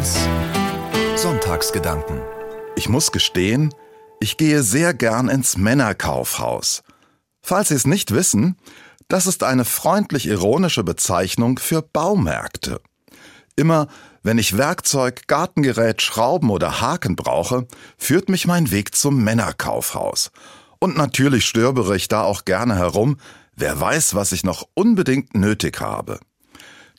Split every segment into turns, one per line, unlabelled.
1 Sonntagsgedanken
Ich muss gestehen, ich gehe sehr gern ins Männerkaufhaus. Falls Sie es nicht wissen, das ist eine freundlich ironische Bezeichnung für Baumärkte. Immer wenn ich Werkzeug, Gartengerät, Schrauben oder Haken brauche, führt mich mein Weg zum Männerkaufhaus. Und natürlich stöbere ich da auch gerne herum, wer weiß, was ich noch unbedingt nötig habe.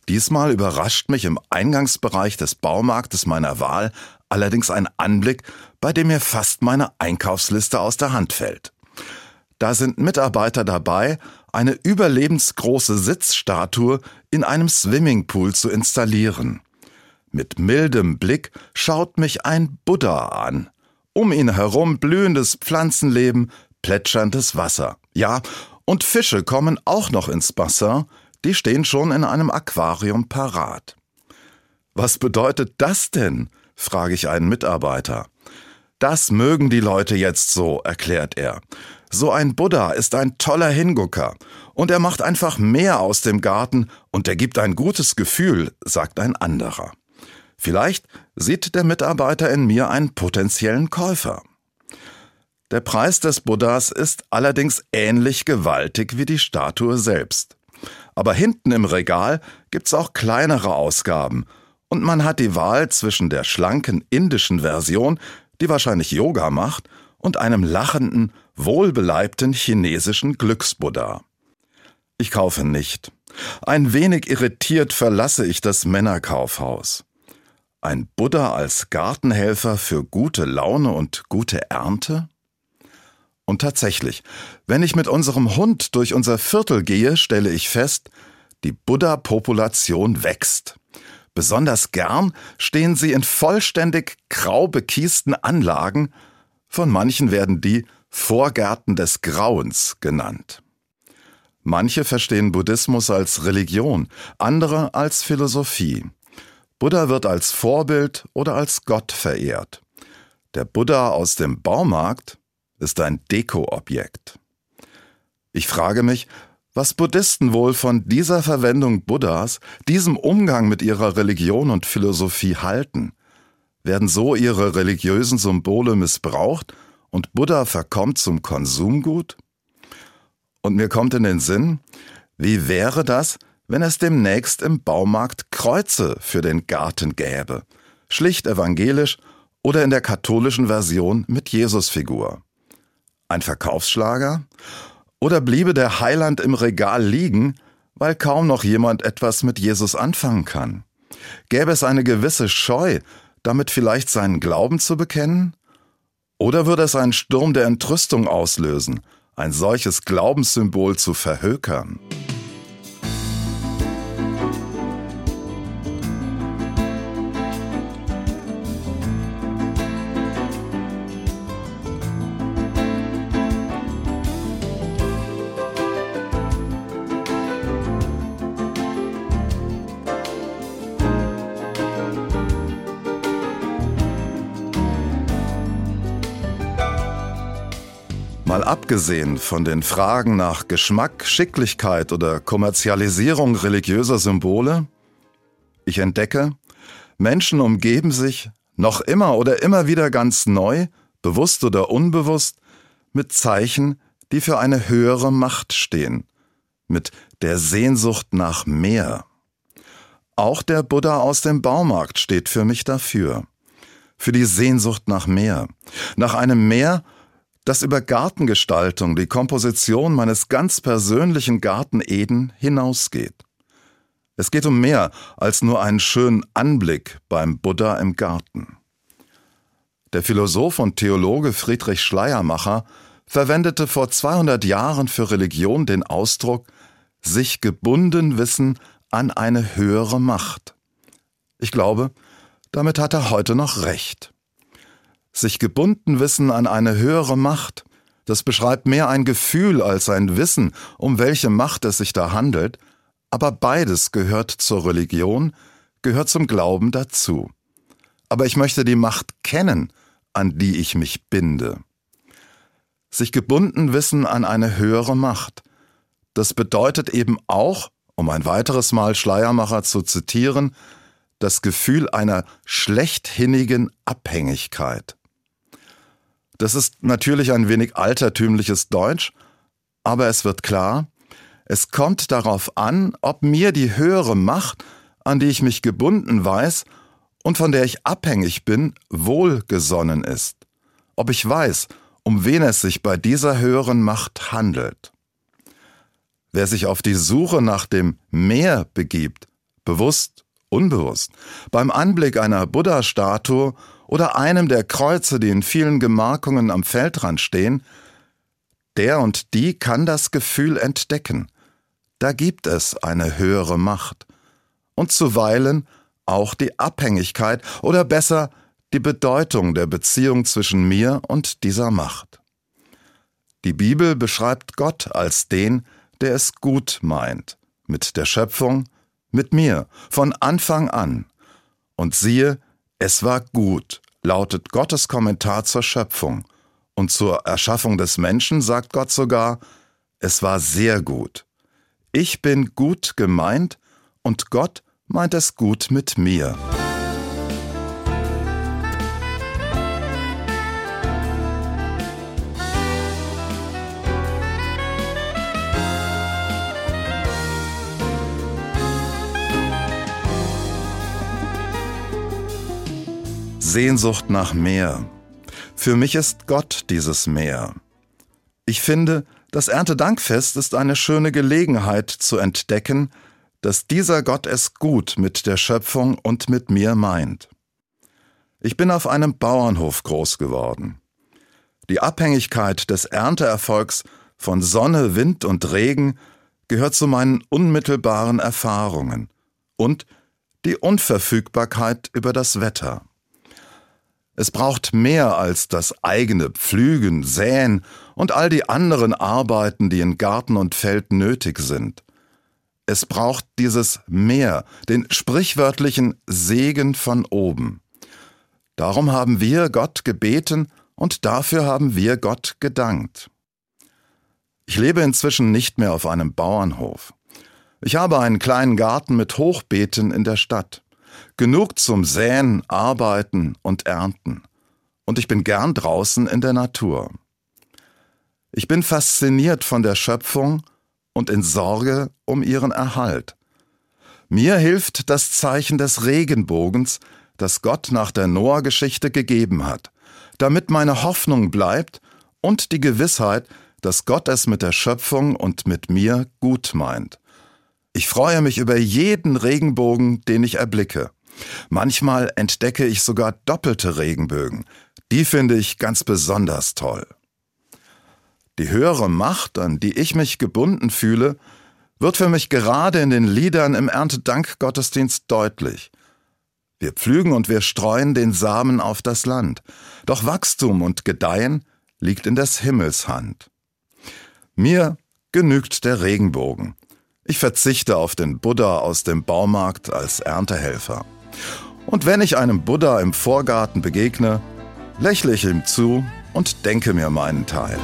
Diesmal überrascht mich im Eingangsbereich des Baumarktes meiner Wahl allerdings ein Anblick, bei dem mir fast meine Einkaufsliste aus der Hand fällt. Da sind Mitarbeiter dabei, eine überlebensgroße Sitzstatue in einem Swimmingpool zu installieren. Mit mildem Blick schaut mich ein Buddha an. Um ihn herum blühendes Pflanzenleben, plätscherndes Wasser. Ja, und Fische kommen auch noch ins Bassin, die stehen schon in einem Aquarium parat. Was bedeutet das denn? frage ich einen Mitarbeiter. Das mögen die Leute jetzt so, erklärt er. So ein Buddha ist ein toller Hingucker und er macht einfach mehr aus dem Garten und er gibt ein gutes Gefühl, sagt ein anderer. Vielleicht sieht der Mitarbeiter in mir einen potenziellen Käufer. Der Preis des Buddhas ist allerdings ähnlich gewaltig wie die Statue selbst. Aber hinten im Regal gibt's auch kleinere Ausgaben und man hat die Wahl zwischen der schlanken indischen Version, die wahrscheinlich Yoga macht, und einem lachenden, wohlbeleibten chinesischen Glücksbuddha. Ich kaufe nicht. Ein wenig irritiert verlasse ich das Männerkaufhaus. Ein Buddha als Gartenhelfer für gute Laune und gute Ernte? Und tatsächlich, wenn ich mit unserem Hund durch unser Viertel gehe, stelle ich fest, die Buddha-Population wächst. Besonders gern stehen sie in vollständig grau bekiesten Anlagen, von manchen werden die Vorgärten des Grauens genannt. Manche verstehen Buddhismus als Religion, andere als Philosophie. Buddha wird als Vorbild oder als Gott verehrt. Der Buddha aus dem Baumarkt ist ein Dekoobjekt. Ich frage mich, was Buddhisten wohl von dieser Verwendung Buddhas, diesem Umgang mit ihrer Religion und Philosophie halten. Werden so ihre religiösen Symbole missbraucht und Buddha verkommt zum Konsumgut? Und mir kommt in den Sinn, wie wäre das, wenn es demnächst im Baumarkt Kreuze für den Garten gäbe, schlicht evangelisch oder in der katholischen Version mit Jesusfigur. Ein Verkaufsschlager? Oder bliebe der Heiland im Regal liegen, weil kaum noch jemand etwas mit Jesus anfangen kann? Gäbe es eine gewisse Scheu, damit vielleicht seinen Glauben zu bekennen? Oder würde es einen Sturm der Entrüstung auslösen, ein solches Glaubenssymbol zu verhökern? Mal abgesehen von den Fragen nach Geschmack, Schicklichkeit oder Kommerzialisierung religiöser Symbole, ich entdecke, Menschen umgeben sich noch immer oder immer wieder ganz neu, bewusst oder unbewusst, mit Zeichen, die für eine höhere Macht stehen, mit der Sehnsucht nach mehr. Auch der Buddha aus dem Baumarkt steht für mich dafür, für die Sehnsucht nach mehr, nach einem Meer, das über Gartengestaltung, die Komposition meines ganz persönlichen Garten Eden hinausgeht. Es geht um mehr als nur einen schönen Anblick beim Buddha im Garten. Der Philosoph und Theologe Friedrich Schleiermacher verwendete vor 200 Jahren für Religion den Ausdruck sich gebunden wissen an eine höhere Macht. Ich glaube, damit hat er heute noch recht. Sich gebunden wissen an eine höhere Macht, das beschreibt mehr ein Gefühl als ein Wissen, um welche Macht es sich da handelt, aber beides gehört zur Religion, gehört zum Glauben dazu. Aber ich möchte die Macht kennen, an die ich mich binde. Sich gebunden wissen an eine höhere Macht. Das bedeutet eben auch, um ein weiteres Mal Schleiermacher zu zitieren, das Gefühl einer schlechthinnigen Abhängigkeit. Das ist natürlich ein wenig altertümliches Deutsch, aber es wird klar, es kommt darauf an, ob mir die höhere Macht, an die ich mich gebunden weiß und von der ich abhängig bin, wohlgesonnen ist, ob ich weiß, um wen es sich bei dieser höheren Macht handelt. Wer sich auf die Suche nach dem Meer begibt, bewusst, unbewusst, beim Anblick einer Buddha-Statue oder einem der Kreuze, die in vielen Gemarkungen am Feldrand stehen, der und die kann das Gefühl entdecken. Da gibt es eine höhere Macht. Und zuweilen auch die Abhängigkeit oder besser die Bedeutung der Beziehung zwischen mir und dieser Macht. Die Bibel beschreibt Gott als den, der es gut meint, mit der Schöpfung, mit mir, von Anfang an. Und siehe, es war gut, lautet Gottes Kommentar zur Schöpfung. Und zur Erschaffung des Menschen sagt Gott sogar, es war sehr gut. Ich bin gut gemeint und Gott meint es gut mit mir. Sehnsucht nach Meer. Für mich ist Gott dieses Meer. Ich finde, das Erntedankfest ist eine schöne Gelegenheit zu entdecken, dass dieser Gott es gut mit der Schöpfung und mit mir meint. Ich bin auf einem Bauernhof groß geworden. Die Abhängigkeit des Ernteerfolgs von Sonne, Wind und Regen gehört zu meinen unmittelbaren Erfahrungen und die Unverfügbarkeit über das Wetter. Es braucht mehr als das eigene Pflügen, Säen und all die anderen Arbeiten, die in Garten und Feld nötig sind. Es braucht dieses Mehr, den sprichwörtlichen Segen von oben. Darum haben wir Gott gebeten und dafür haben wir Gott gedankt. Ich lebe inzwischen nicht mehr auf einem Bauernhof. Ich habe einen kleinen Garten mit Hochbeeten in der Stadt. Genug zum Säen, Arbeiten und Ernten. Und ich bin gern draußen in der Natur. Ich bin fasziniert von der Schöpfung und in Sorge um ihren Erhalt. Mir hilft das Zeichen des Regenbogens, das Gott nach der Noah-Geschichte gegeben hat, damit meine Hoffnung bleibt und die Gewissheit, dass Gott es mit der Schöpfung und mit mir gut meint. Ich freue mich über jeden Regenbogen, den ich erblicke. Manchmal entdecke ich sogar doppelte Regenbögen. Die finde ich ganz besonders toll. Die höhere Macht, an die ich mich gebunden fühle, wird für mich gerade in den Liedern im Erntedankgottesdienst deutlich. Wir pflügen und wir streuen den Samen auf das Land, doch Wachstum und Gedeihen liegt in des Himmels Hand. Mir genügt der Regenbogen. Ich verzichte auf den Buddha aus dem Baumarkt als Erntehelfer. Und wenn ich einem Buddha im Vorgarten begegne, lächle ich ihm zu und denke mir meinen Teil.